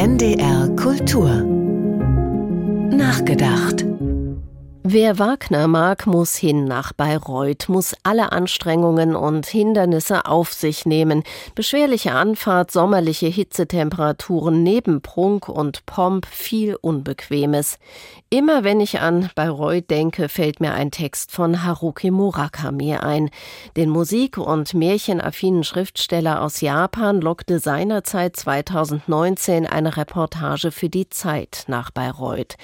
NDR Kultur. Nachgedacht Wer Wagner mag, muss hin nach Bayreuth, muss alle Anstrengungen und Hindernisse auf sich nehmen. Beschwerliche Anfahrt, sommerliche Hitzetemperaturen, neben Prunk und Pomp viel Unbequemes. Immer wenn ich an Bayreuth denke, fällt mir ein Text von Haruki Murakami ein. Den Musik- und märchenaffinen Schriftsteller aus Japan lockte seinerzeit 2019 eine Reportage für die Zeit nach Bayreuth.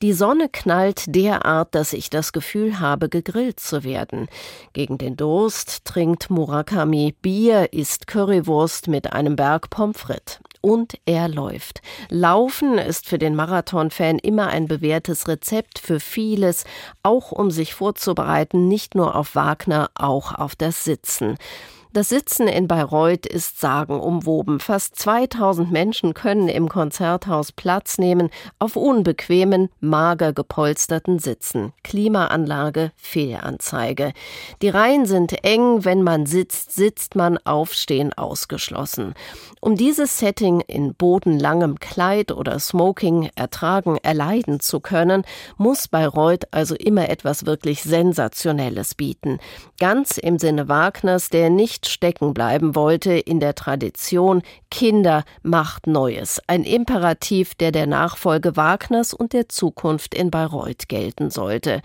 Die Sonne knallt derart Art, dass ich das Gefühl habe, gegrillt zu werden. Gegen den Durst trinkt Murakami Bier, isst Currywurst mit einem Berg Pommes frites. Und er läuft. Laufen ist für den Marathon-Fan immer ein bewährtes Rezept für vieles, auch um sich vorzubereiten, nicht nur auf Wagner, auch auf das Sitzen. Das Sitzen in Bayreuth ist sagenumwoben. Fast 2000 Menschen können im Konzerthaus Platz nehmen auf unbequemen, mager gepolsterten Sitzen. Klimaanlage, Fehlanzeige. Die Reihen sind eng, wenn man sitzt, sitzt man aufstehen ausgeschlossen. Um dieses Setting in bodenlangem Kleid oder Smoking ertragen, erleiden zu können, muss Bayreuth also immer etwas wirklich Sensationelles bieten. Ganz im Sinne Wagners, der stecken bleiben wollte in der Tradition Kinder macht Neues, ein Imperativ, der der Nachfolge Wagners und der Zukunft in Bayreuth gelten sollte.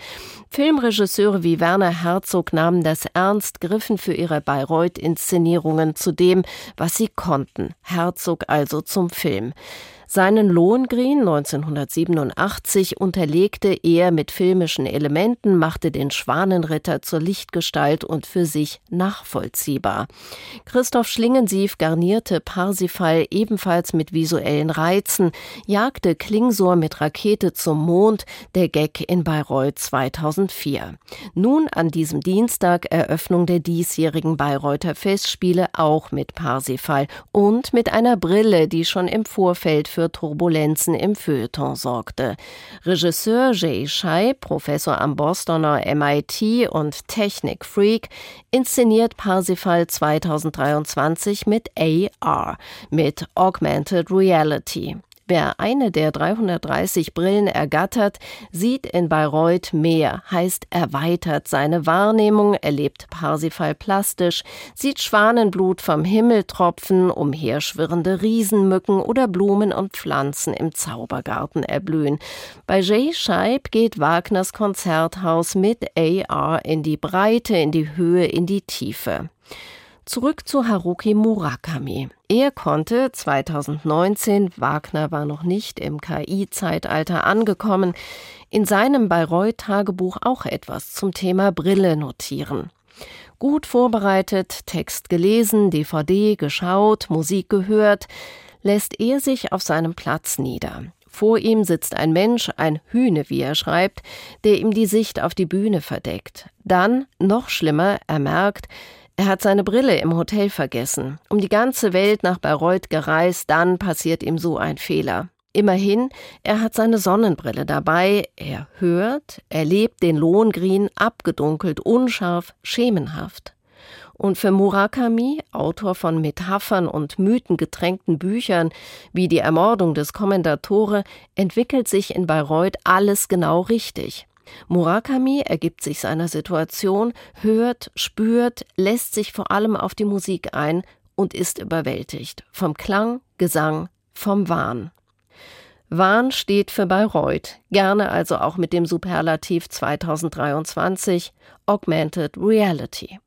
Filmregisseure wie Werner Herzog nahmen das ernst, griffen für ihre Bayreuth-Inszenierungen zu dem, was sie konnten. Herzog also zum Film. Seinen Lohengrin 1987 unterlegte er mit filmischen Elementen, machte den Schwanenritter zur Lichtgestalt und für sich nachvollziehbar. Christoph Schlingensief garnierte Parsifal ebenfalls mit visuellen Reizen, jagte Klingsor mit Rakete zum Mond, der Gag in Bayreuth 2004. Nun an diesem Dienstag Eröffnung der diesjährigen Bayreuther Festspiele auch mit Parsifal und mit einer Brille, die schon im Vorfeld für für Turbulenzen im Feuilleton sorgte. Regisseur Jay Shai, Professor am Bostoner MIT und Technikfreak, inszeniert Parsifal 2023 mit AR, mit Augmented Reality. Wer eine der 330 Brillen ergattert, sieht in Bayreuth mehr, heißt erweitert seine Wahrnehmung, erlebt Parsifal plastisch, sieht Schwanenblut vom Himmel tropfen, umherschwirrende Riesenmücken oder Blumen und Pflanzen im Zaubergarten erblühen. Bei Jay Scheib geht Wagners Konzerthaus mit AR in die Breite, in die Höhe, in die Tiefe. Zurück zu Haruki Murakami. Er konnte 2019, Wagner war noch nicht im KI-Zeitalter angekommen, in seinem Bayreuth-Tagebuch auch etwas zum Thema Brille notieren. Gut vorbereitet, Text gelesen, DVD geschaut, Musik gehört, lässt er sich auf seinem Platz nieder. Vor ihm sitzt ein Mensch, ein Hühne, wie er schreibt, der ihm die Sicht auf die Bühne verdeckt. Dann, noch schlimmer, er merkt, er hat seine Brille im Hotel vergessen, um die ganze Welt nach Bayreuth gereist, dann passiert ihm so ein Fehler. Immerhin, er hat seine Sonnenbrille dabei, er hört, erlebt den Lohengrin abgedunkelt, unscharf, schemenhaft. Und für Murakami, Autor von Metaphern und mythengetränkten Büchern wie Die Ermordung des Kommendatore, entwickelt sich in Bayreuth alles genau richtig. Murakami ergibt sich seiner Situation, hört, spürt, lässt sich vor allem auf die Musik ein und ist überwältigt vom Klang, Gesang, vom Wahn. Wahn steht für Bayreuth, gerne also auch mit dem Superlativ 2023 Augmented Reality.